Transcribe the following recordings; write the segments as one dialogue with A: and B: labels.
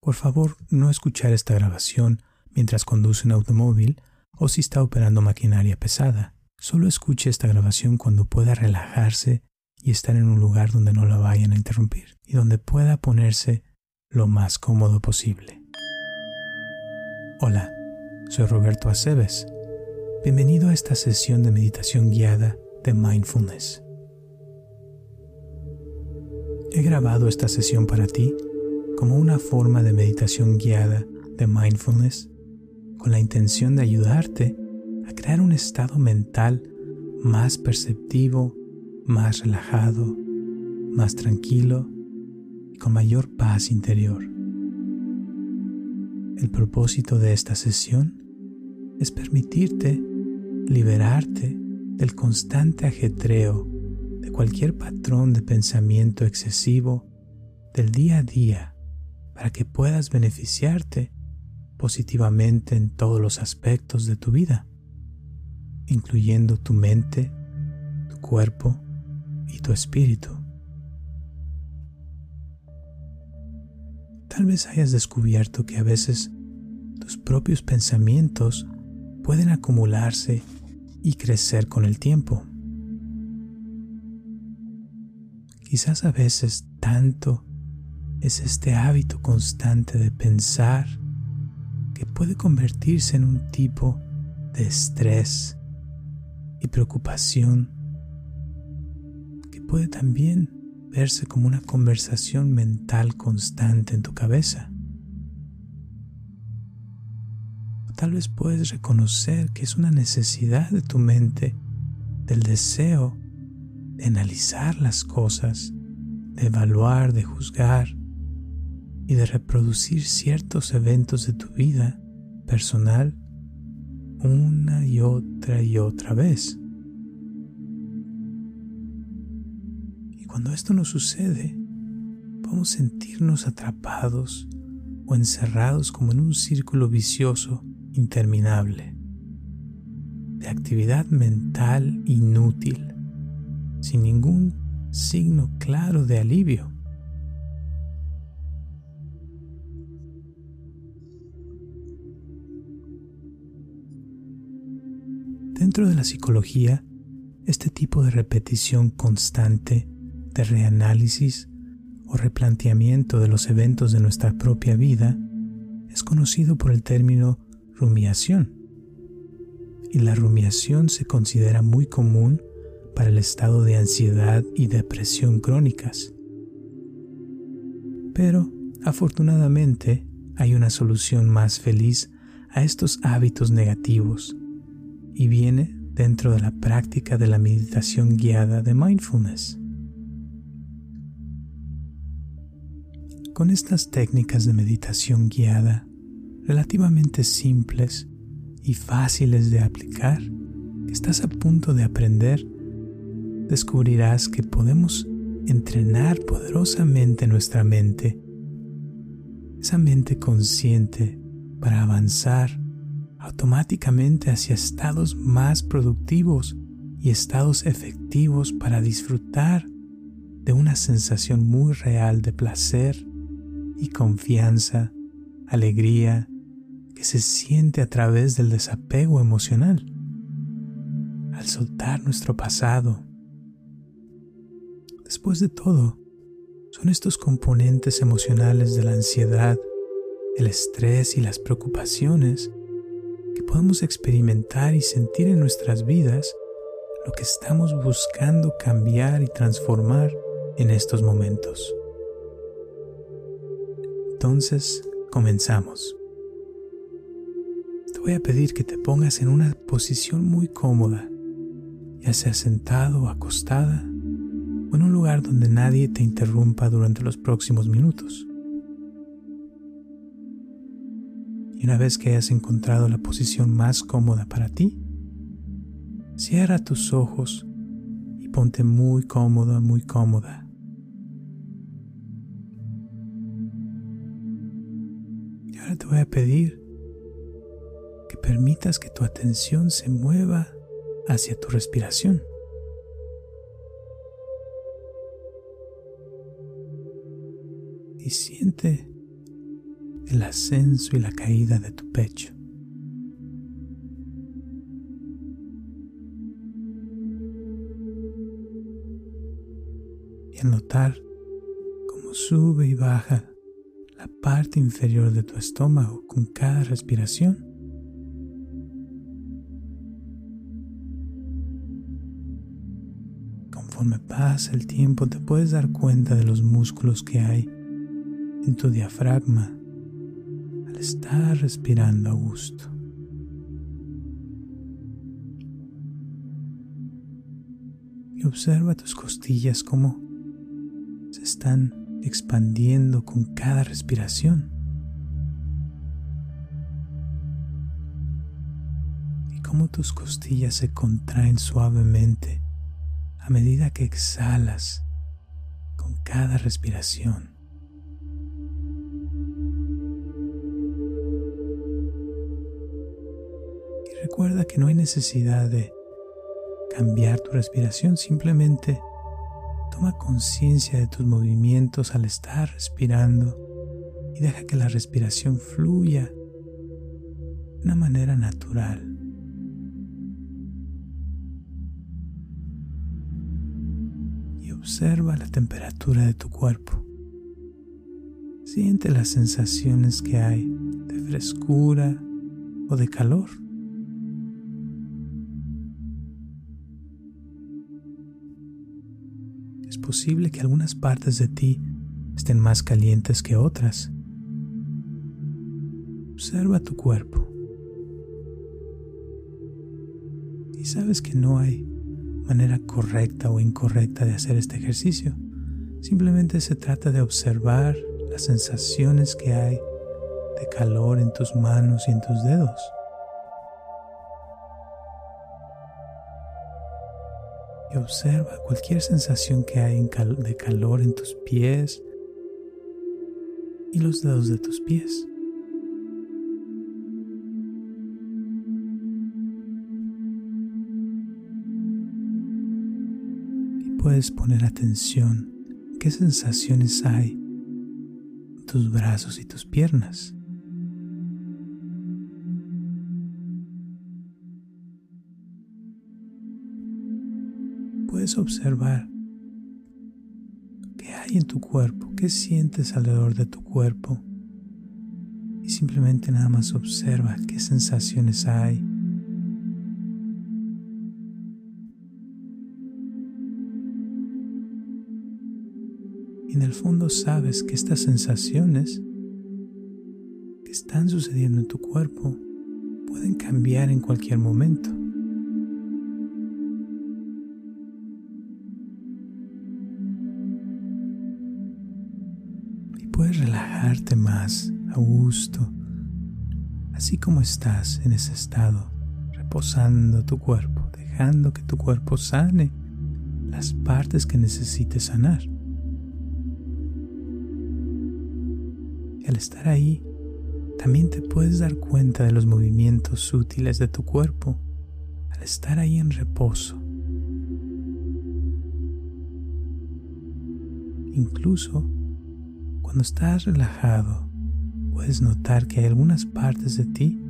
A: Por favor, no escuchar esta grabación mientras conduce un automóvil o si está operando maquinaria pesada. Solo escuche esta grabación cuando pueda relajarse y estar en un lugar donde no la vayan a interrumpir y donde pueda ponerse lo más cómodo posible. Hola, soy Roberto Aceves. Bienvenido a esta sesión de meditación guiada de mindfulness. He grabado esta sesión para ti como una forma de meditación guiada de mindfulness con la intención de ayudarte a crear un estado mental más perceptivo, más relajado, más tranquilo y con mayor paz interior. El propósito de esta sesión es permitirte liberarte del constante ajetreo de cualquier patrón de pensamiento excesivo del día a día para que puedas beneficiarte positivamente en todos los aspectos de tu vida, incluyendo tu mente, tu cuerpo y tu espíritu. Tal vez hayas descubierto que a veces tus propios pensamientos pueden acumularse y crecer con el tiempo. Quizás a veces tanto es este hábito constante de pensar que puede convertirse en un tipo de estrés y preocupación que puede también verse como una conversación mental constante en tu cabeza. O tal vez puedes reconocer que es una necesidad de tu mente, del deseo de analizar las cosas, de evaluar, de juzgar, y de reproducir ciertos eventos de tu vida personal una y otra y otra vez. Y cuando esto nos sucede, podemos sentirnos atrapados o encerrados como en un círculo vicioso interminable de actividad mental inútil, sin ningún signo claro de alivio. Dentro de la psicología, este tipo de repetición constante de reanálisis o replanteamiento de los eventos de nuestra propia vida es conocido por el término rumiación. Y la rumiación se considera muy común para el estado de ansiedad y depresión crónicas. Pero, afortunadamente, hay una solución más feliz a estos hábitos negativos y viene dentro de la práctica de la meditación guiada de mindfulness. Con estas técnicas de meditación guiada, relativamente simples y fáciles de aplicar, estás a punto de aprender, descubrirás que podemos entrenar poderosamente nuestra mente, esa mente consciente para avanzar automáticamente hacia estados más productivos y estados efectivos para disfrutar de una sensación muy real de placer y confianza, alegría, que se siente a través del desapego emocional. Al soltar nuestro pasado. Después de todo, son estos componentes emocionales de la ansiedad, el estrés y las preocupaciones podemos experimentar y sentir en nuestras vidas lo que estamos buscando cambiar y transformar en estos momentos. Entonces, comenzamos. Te voy a pedir que te pongas en una posición muy cómoda, ya sea sentado o acostada, o en un lugar donde nadie te interrumpa durante los próximos minutos. Y una vez que hayas encontrado la posición más cómoda para ti, cierra tus ojos y ponte muy cómodo, muy cómoda. Y ahora te voy a pedir que permitas que tu atención se mueva hacia tu respiración. Y siente el ascenso y la caída de tu pecho. Y al notar cómo sube y baja la parte inferior de tu estómago con cada respiración, conforme pasa el tiempo te puedes dar cuenta de los músculos que hay en tu diafragma estar respirando a gusto. Y observa tus costillas como se están expandiendo con cada respiración. Y cómo tus costillas se contraen suavemente a medida que exhalas con cada respiración. Recuerda que no hay necesidad de cambiar tu respiración, simplemente toma conciencia de tus movimientos al estar respirando y deja que la respiración fluya de una manera natural. Observa la temperatura de tu cuerpo. Siente las sensaciones que hay de frescura o de calor. Posible que algunas partes de ti estén más calientes que otras. Observa tu cuerpo. Y sabes que no hay manera correcta o incorrecta de hacer este ejercicio. Simplemente se trata de observar las sensaciones que hay de calor en tus manos y en tus dedos. Y observa cualquier sensación que hay de calor en tus pies y los dedos de tus pies. puedes poner atención qué sensaciones hay en tus brazos y tus piernas. Puedes observar qué hay en tu cuerpo, qué sientes alrededor de tu cuerpo y simplemente nada más observa qué sensaciones hay Y en el fondo sabes que estas sensaciones que están sucediendo en tu cuerpo pueden cambiar en cualquier momento. Relajarte más a gusto, así como estás en ese estado, reposando tu cuerpo, dejando que tu cuerpo sane las partes que necesite sanar. al estar ahí, también te puedes dar cuenta de los movimientos sutiles de tu cuerpo al estar ahí en reposo. Incluso cuando estás relajado, puedes notar que hay algunas partes de ti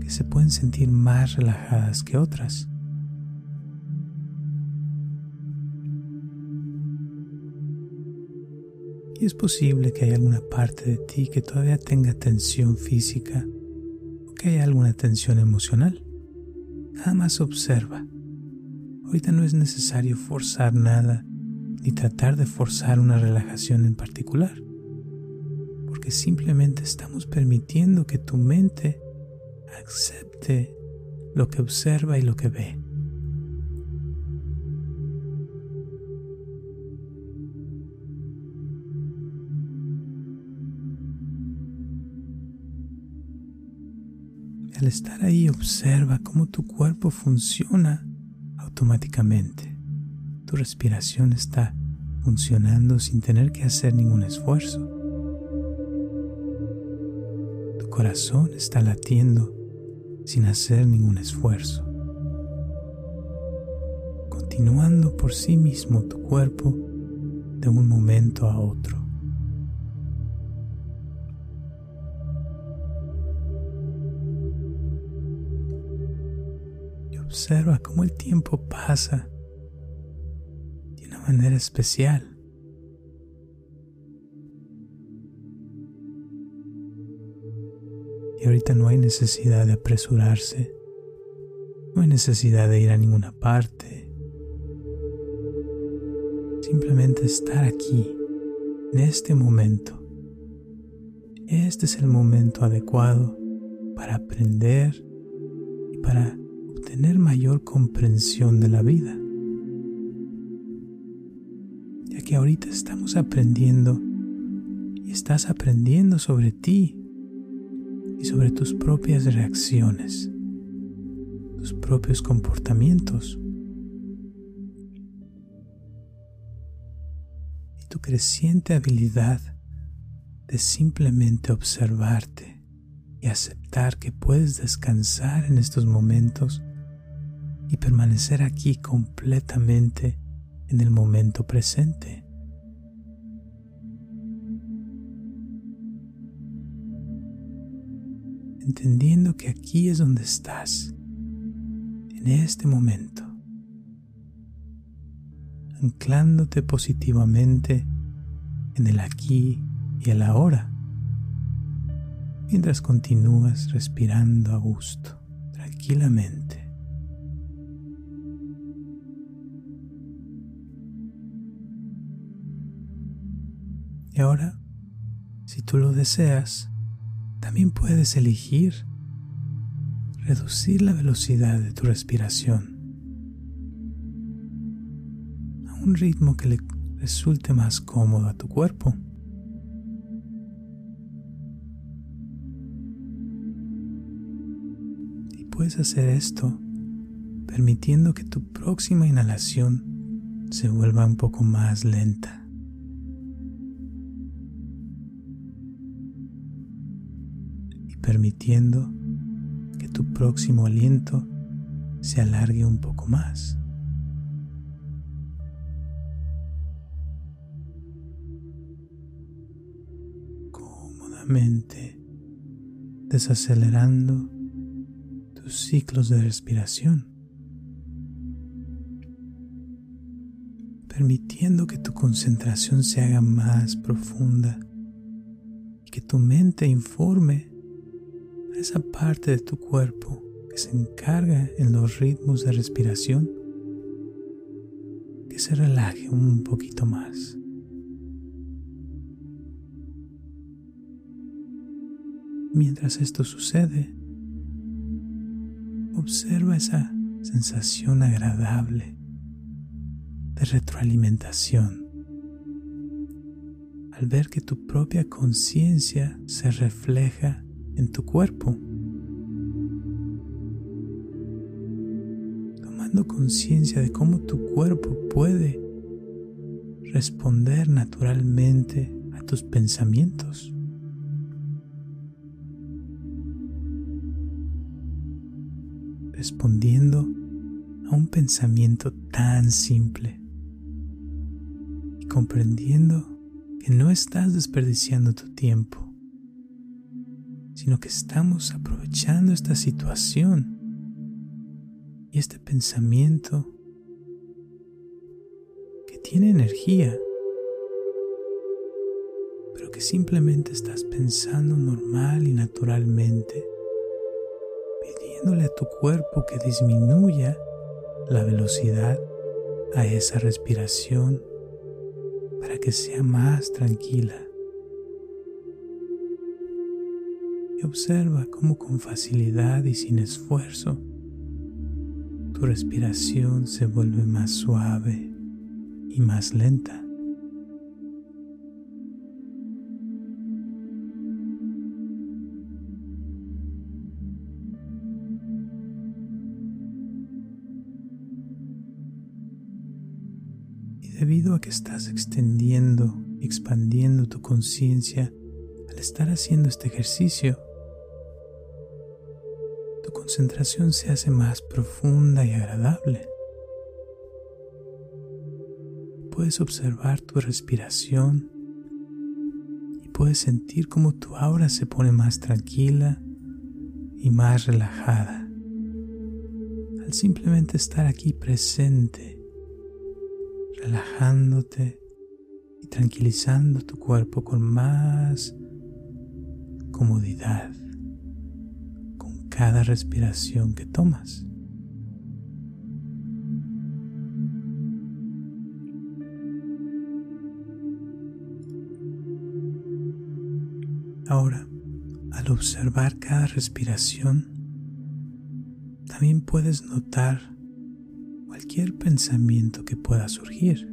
A: que se pueden sentir más relajadas que otras. Y es posible que haya alguna parte de ti que todavía tenga tensión física o que haya alguna tensión emocional. Nada más observa. Ahorita no es necesario forzar nada ni tratar de forzar una relajación en particular, porque simplemente estamos permitiendo que tu mente acepte lo que observa y lo que ve. al estar ahí observa cómo tu cuerpo funciona automáticamente. Tu respiración está funcionando sin tener que hacer ningún esfuerzo. Tu corazón está latiendo sin hacer ningún esfuerzo. Continuando por sí mismo tu cuerpo de un momento a otro. Y observa cómo el tiempo pasa manera especial. Y ahorita no hay necesidad de apresurarse, no hay necesidad de ir a ninguna parte. Simplemente estar aquí, en este momento. Este es el momento adecuado para aprender y para obtener mayor comprensión de la vida. Que ahorita estamos aprendiendo y estás aprendiendo sobre ti y sobre tus propias reacciones, tus propios comportamientos. Y tu creciente habilidad de simplemente observarte y aceptar que puedes descansar en estos momentos y permanecer aquí completamente en el momento presente. entendiendo que aquí es donde estás, en este momento, anclándote positivamente en el aquí y el ahora, mientras continúas respirando a gusto, tranquilamente. Y ahora, si tú lo deseas, también puedes elegir reducir la velocidad de tu respiración a un ritmo que le resulte más cómodo a tu cuerpo. Y puedes hacer esto permitiendo que tu próxima inhalación se vuelva un poco más lenta. Permitiendo que tu próximo aliento se alargue un poco más. Cómodamente desacelerando tus ciclos de respiración. permitiendo que tu concentración se haga más profunda y que tu mente informe esa parte de tu cuerpo que se encarga en los ritmos de respiración, que se relaje un poquito más. Mientras esto sucede, observa esa sensación agradable de retroalimentación al ver que tu propia conciencia se refleja en tu cuerpo. Tomando conciencia de cómo tu cuerpo puede responder naturalmente a tus pensamientos. Respondiendo a un pensamiento tan simple y comprendiendo que no estás desperdiciando tu tiempo sino que estamos aprovechando esta situación y este pensamiento que tiene energía, pero que simplemente estás pensando normal y naturalmente, pidiéndole a tu cuerpo que disminuya la velocidad a esa respiración para que sea más tranquila. Y observa cómo con facilidad y sin esfuerzo tu respiración se vuelve más suave y más lenta. Y debido a que estás extendiendo expandiendo tu conciencia al estar haciendo este ejercicio, concentración se hace más profunda y agradable. Puedes observar tu respiración y puedes sentir cómo tu aura se pone más tranquila y más relajada al simplemente estar aquí presente, relajándote y tranquilizando tu cuerpo con más comodidad cada respiración que tomas. Ahora, al observar cada respiración, también puedes notar cualquier pensamiento que pueda surgir.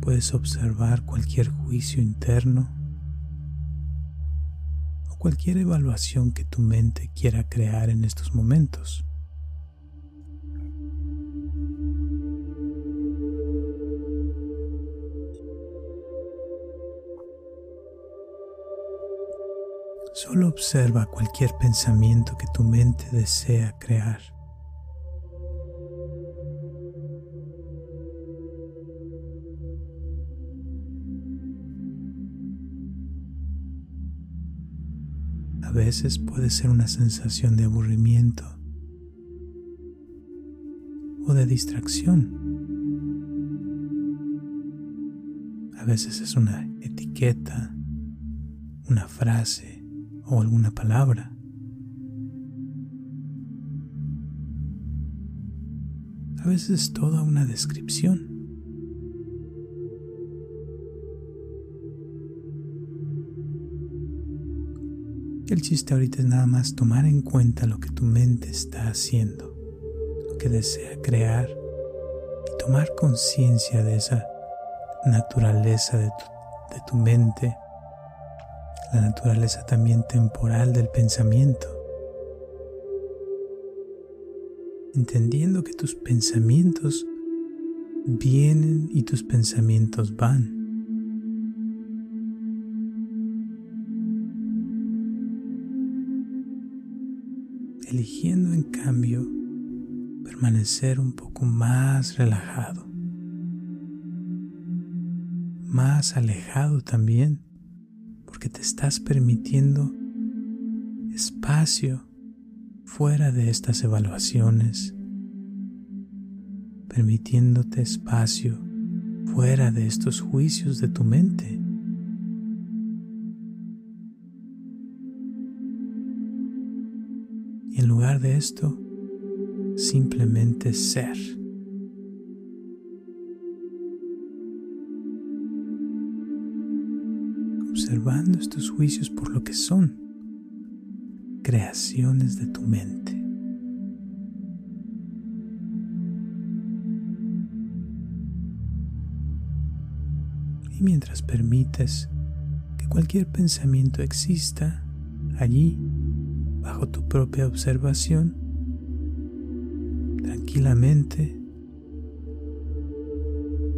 A: Puedes observar cualquier juicio interno cualquier evaluación que tu mente quiera crear en estos momentos. Solo observa cualquier pensamiento que tu mente desea crear. Veces puede ser una sensación de aburrimiento o de distracción. A veces es una etiqueta, una frase o alguna palabra. A veces es toda una descripción. El chiste ahorita es nada más tomar en cuenta lo que tu mente está haciendo, lo que desea crear y tomar conciencia de esa naturaleza de tu, de tu mente la naturaleza también temporal del pensamiento, entendiendo que tus pensamientos vienen y tus pensamientos van. Eligiendo en cambio permanecer un poco más relajado, más alejado también porque te estás permitiendo espacio fuera de estas evaluaciones, permitiéndote espacio fuera de estos juicios de tu mente. De esto, simplemente ser. observando estos juicios por lo que son, creaciones de tu mente. Y mientras permites que cualquier pensamiento exista allí, bajo tu propia observación, tranquilamente,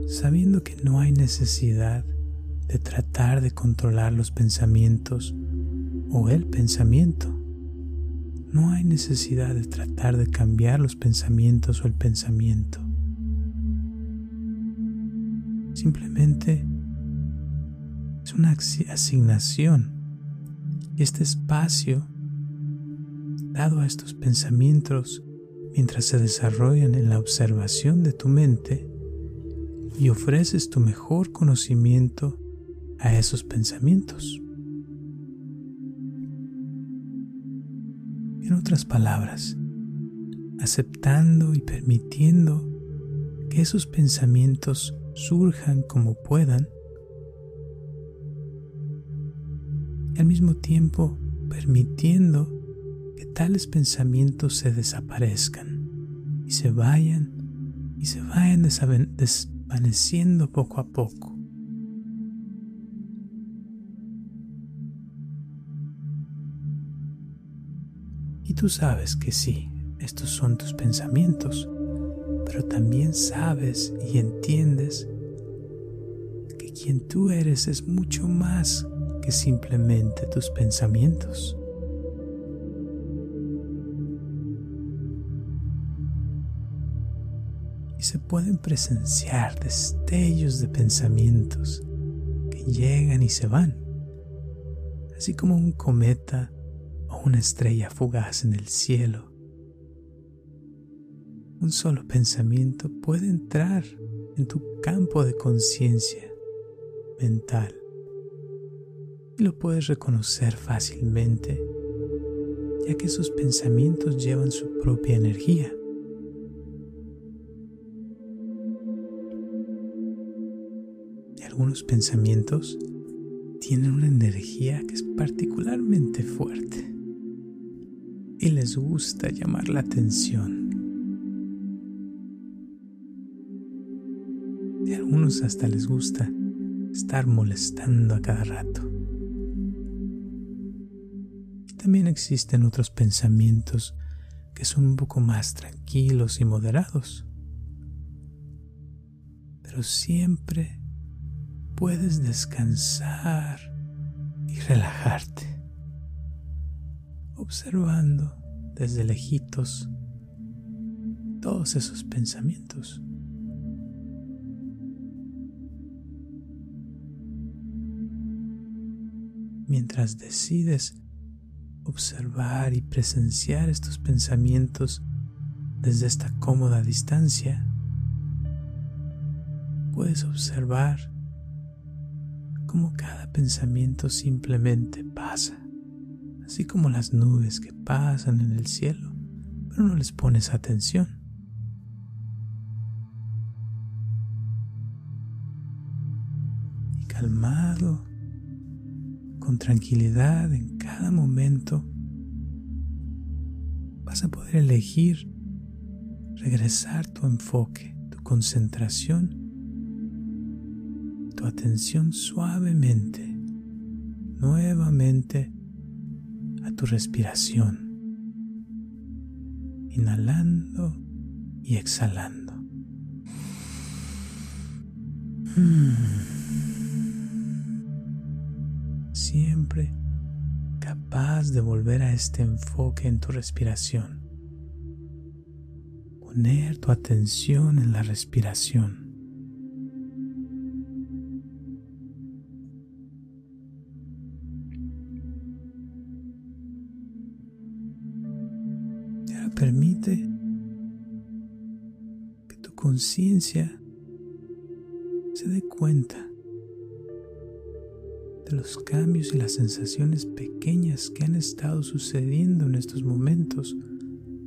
A: sabiendo que no hay necesidad de tratar de controlar los pensamientos o el pensamiento. No hay necesidad de tratar de cambiar los pensamientos o el pensamiento. Simplemente es una asignación y este espacio a estos pensamientos mientras se desarrollan en la observación de tu mente y ofreces tu mejor conocimiento a esos pensamientos. En otras palabras, aceptando y permitiendo que esos pensamientos surjan como puedan, y al mismo tiempo permitiendo que tales pensamientos se desaparezcan y se vayan y se vayan desvaneciendo poco a poco. Y tú sabes que sí, estos son tus pensamientos, pero también sabes y entiendes que quien tú eres es mucho más que simplemente tus pensamientos. Se pueden presenciar destellos de pensamientos que llegan y se van, así como un cometa o una estrella fugaz en el cielo. Un solo pensamiento puede entrar en tu campo de conciencia mental y lo puedes reconocer fácilmente, ya que sus pensamientos llevan su propia energía. Algunos pensamientos tienen una energía que es particularmente fuerte y les gusta llamar la atención. Y a algunos hasta les gusta estar molestando a cada rato. Y también existen otros pensamientos que son un poco más tranquilos y moderados. Pero siempre puedes descansar y relajarte, observando desde lejitos todos esos pensamientos. Mientras decides observar y presenciar estos pensamientos desde esta cómoda distancia, puedes observar cómo cada pensamiento simplemente pasa, así como las nubes que pasan en el cielo, pero no les pones atención. Y calmado, con tranquilidad en cada momento, vas a poder elegir regresar tu enfoque, tu concentración tu atención suavemente, nuevamente a tu respiración, inhalando y exhalando. Siempre capaz de volver a este enfoque en tu respiración. Poner tu atención en la respiración. Permite que tu conciencia se dé cuenta de los cambios y las sensaciones pequeñas que han estado sucediendo en estos momentos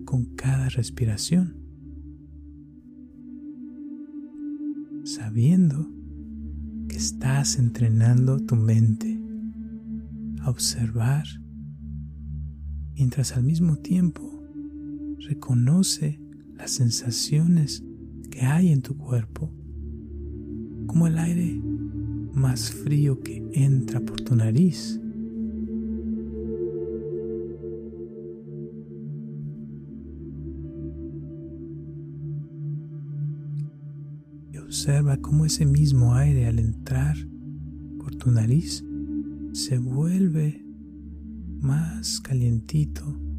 A: con cada respiración, sabiendo que estás entrenando tu mente a observar mientras al mismo tiempo reconoce las sensaciones que hay en tu cuerpo, como el aire más frío que entra por tu nariz. Y observa cómo ese mismo aire al entrar por tu nariz se vuelve más calientito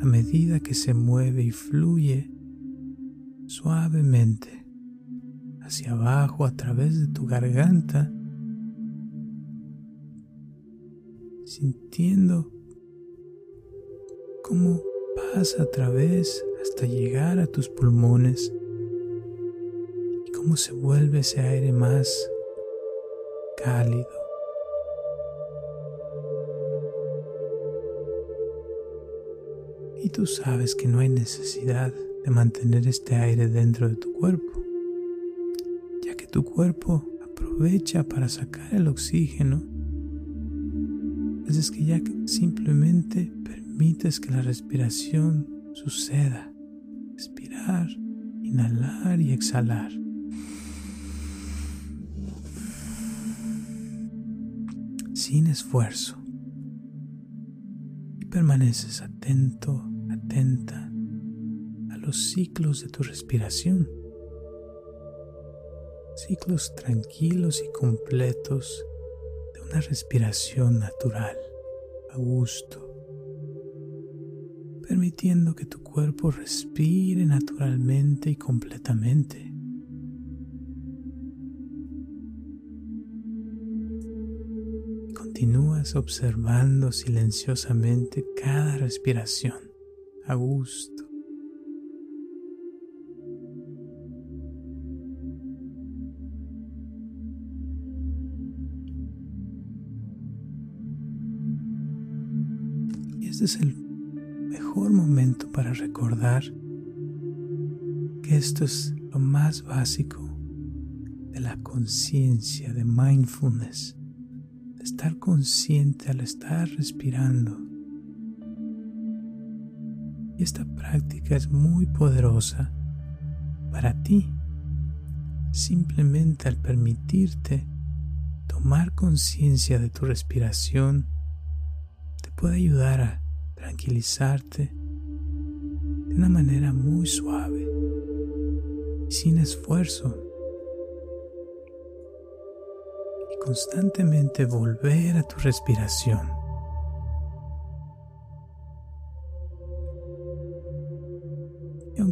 A: a medida que se mueve y fluye suavemente hacia abajo a través de tu garganta, sintiendo cómo pasa a través hasta llegar a tus pulmones y cómo se vuelve ese aire más cálido y tú sabes que no hay necesidad de mantener este aire dentro de tu cuerpo, ya que tu cuerpo aprovecha para sacar el oxígeno. Es que ya simplemente permites que la respiración suceda. Respirar, inhalar y exhalar. Sin esfuerzo permaneces atento, atenta a los ciclos de tu respiración. Ciclos tranquilos y completos de una respiración natural, a gusto, permitiendo que tu cuerpo respire naturalmente y completamente. continúas observando silenciosamente cada respiración a gusto. Este es el mejor momento para recordar que esto es lo más básico de la conciencia, de mindfulness, de estar consciente al estar respirando. Y esta práctica es muy poderosa para ti, simplemente al permitirte tomar conciencia de tu respiración, te puede ayudar a tranquilizarte de una manera muy suave sin esfuerzo. Y constantemente volver a tu respiración.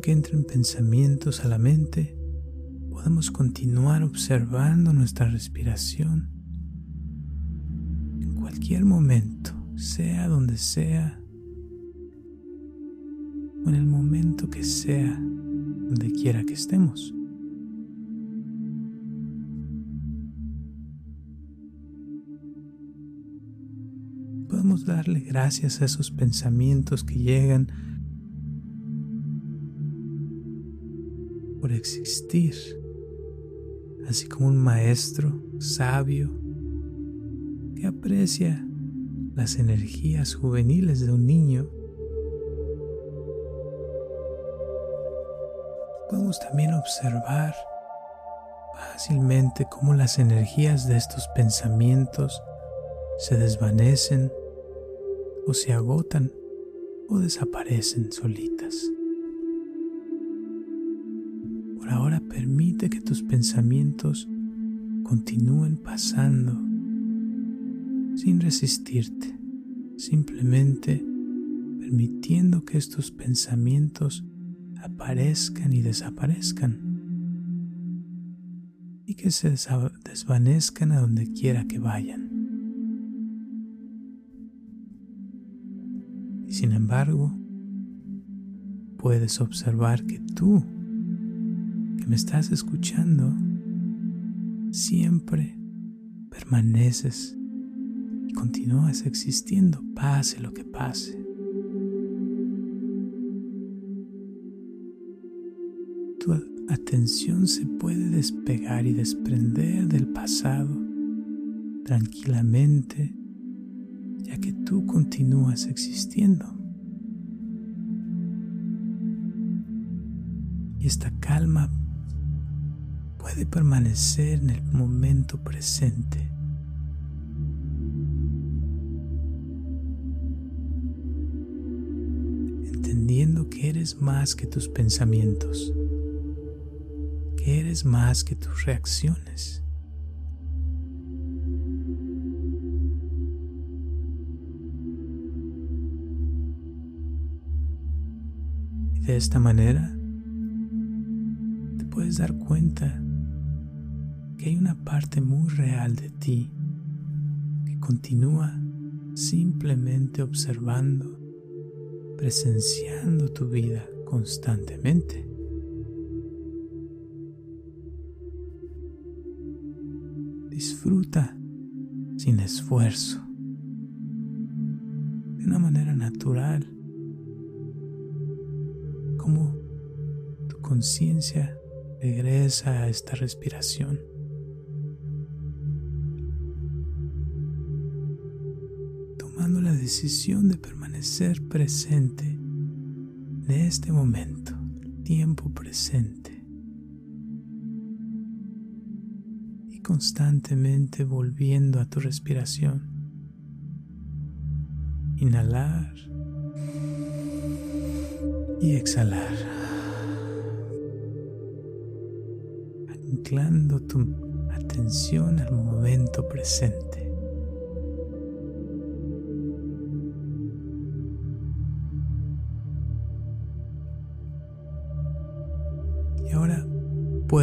A: Aunque entren pensamientos a la mente, podemos continuar observando nuestra respiración en cualquier momento, sea donde sea o en el momento que sea, donde quiera que estemos. Podemos darle gracias a esos pensamientos que llegan existir, así como un maestro sabio que aprecia las energías juveniles de un niño podemos también observar fácilmente cómo las energías de estos pensamientos se desvanecen o se agotan o desaparecen solitas. Tus pensamientos continúen pasando sin resistirte, simplemente permitiendo que estos pensamientos aparezcan y desaparezcan y que se desvanezcan a donde quiera que vayan. Y sin embargo, puedes observar que tú, me estás escuchando, siempre permaneces y continúas existiendo, pase lo que pase. tu atención se puede despegar y desprender del pasado tranquilamente, ya que tú continúas existiendo. Y esta calma puede permanecer en el momento presente. entendiendo que eres más que tus pensamientos eres más que tus reacciones. De esta manera te puedes dar cuenta hay una parte muy real de ti que continúa simplemente observando, presenciando tu vida constantemente. Disfruta sin esfuerzo, de una manera natural, como tu conciencia regresa a esta respiración. Decisión de permanecer presente en este momento, tiempo presente. constantemente volviendo a tu respiración. Inhalar y exhalar. Anclando tu atención al momento presente.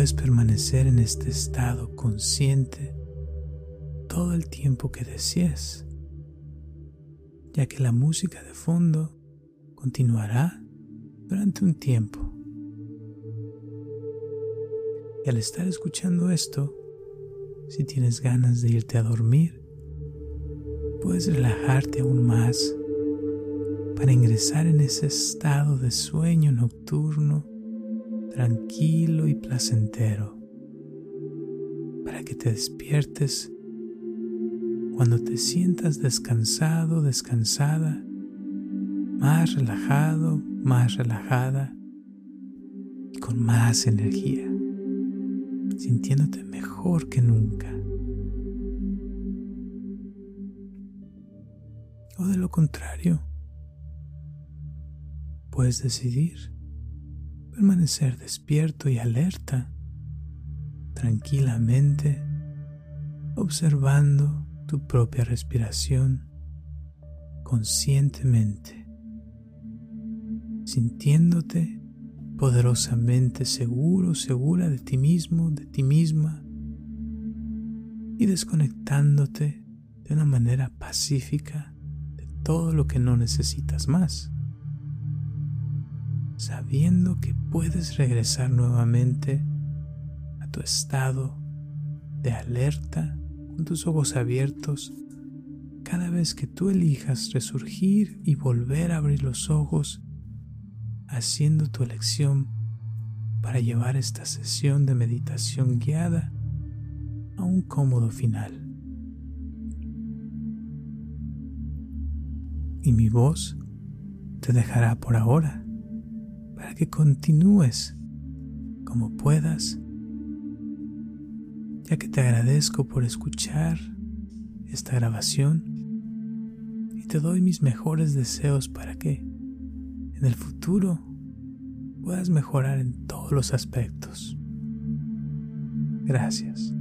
A: Puedes permanecer en este estado consciente todo el tiempo que desees, ya que la música de fondo continuará durante un tiempo. Y al estar escuchando esto, si tienes ganas de irte a dormir, puedes relajarte aún más para ingresar en ese estado de sueño nocturno tranquilo y placentero, para que te despiertes cuando te sientas descansado, descansada, más relajado, más relajada y con más energía, sintiéndote mejor que nunca. O de lo contrario, puedes decidir permanecer despierto y alerta, tranquilamente, observando tu propia respiración conscientemente, sintiéndote poderosamente seguro, segura de ti mismo, de ti misma, y desconectándote de una manera pacífica de todo lo que no necesitas más sabiendo que puedes regresar nuevamente a tu estado de alerta con tus ojos abiertos cada vez que tú elijas resurgir y volver a abrir los ojos haciendo tu elección para llevar esta sesión de meditación guiada a un cómodo final. Y mi voz te dejará por ahora para que continúes como puedas, ya que te agradezco por escuchar esta grabación y te doy mis mejores deseos para que en el futuro puedas mejorar en todos los aspectos. Gracias.